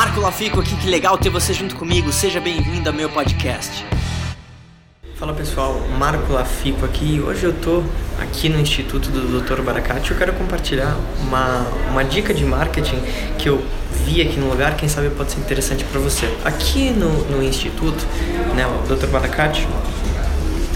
Marco Lafico aqui, que legal ter você junto comigo. Seja bem-vindo ao meu podcast. Fala pessoal, Marco Lafico aqui. Hoje eu tô aqui no Instituto do Dr. Baracate. Eu quero compartilhar uma, uma dica de marketing que eu vi aqui no lugar, quem sabe pode ser interessante para você. Aqui no, no Instituto, né, o Dr. Baracate,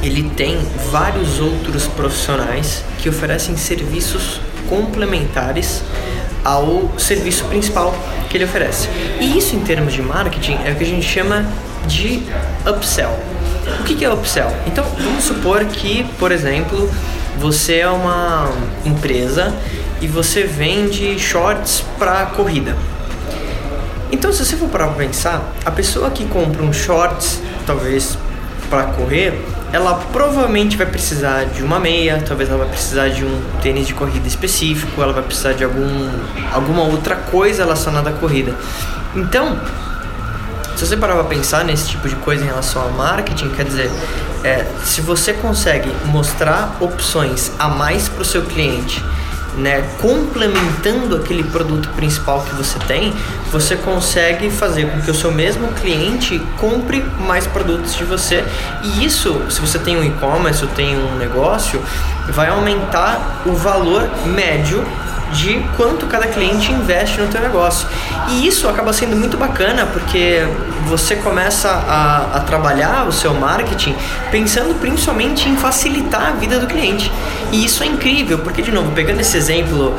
ele tem vários outros profissionais que oferecem serviços complementares ao serviço principal que ele oferece. E isso, em termos de marketing, é o que a gente chama de upsell. O que é upsell? Então, vamos supor que, por exemplo, você é uma empresa e você vende shorts para corrida. Então, se você for para pensar, a pessoa que compra um shorts, talvez para correr, ela provavelmente vai precisar de uma meia, talvez ela vai precisar de um tênis de corrida específico, ela vai precisar de algum, alguma outra coisa relacionada à corrida. Então, se você parar para pensar nesse tipo de coisa em relação ao marketing, quer dizer, é, se você consegue mostrar opções a mais para o seu cliente né, complementando aquele produto principal que você tem, você consegue fazer com que o seu mesmo cliente compre mais produtos de você. E isso, se você tem um e-commerce ou tem um negócio, vai aumentar o valor médio de quanto cada cliente investe no teu negócio. E isso acaba sendo muito bacana porque você começa a, a, trabalhar o seu marketing pensando principalmente em facilitar a vida do cliente. E isso é incrível, porque de novo, pegando esse exemplo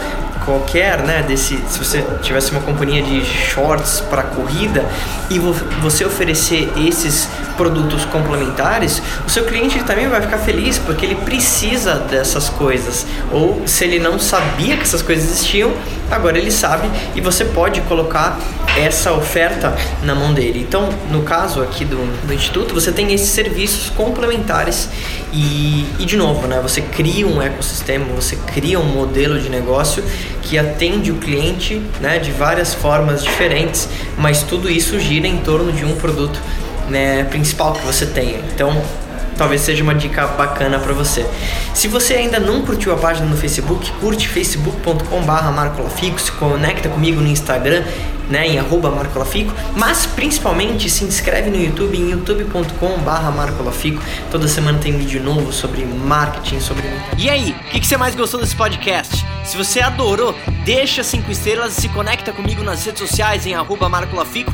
qualquer, né, desse, se você tivesse uma companhia de shorts para corrida e você oferecer esses produtos complementares, o seu cliente também vai ficar feliz porque ele precisa dessas coisas. Ou se ele não sabia que essas coisas existiam, agora ele sabe e você pode colocar essa oferta na mão dele. Então, no caso aqui do, do Instituto, você tem esses serviços complementares e, e, de novo, né, você cria um ecossistema, você cria um modelo de negócio que atende o cliente né, de várias formas diferentes, mas tudo isso gira em torno de um produto né, principal que você tenha. Então, talvez seja uma dica bacana para você. Se você ainda não curtiu a página no Facebook, curte facebook.com/marcolafico, se conecta comigo no Instagram, né, em @marcolafico, mas principalmente se inscreve no YouTube em youtube.com/marcolafico. Toda semana tem vídeo novo sobre marketing, sobre E aí, o que, que você mais gostou desse podcast? Se você adorou, deixa cinco estrelas e se conecta comigo nas redes sociais em @marcolafico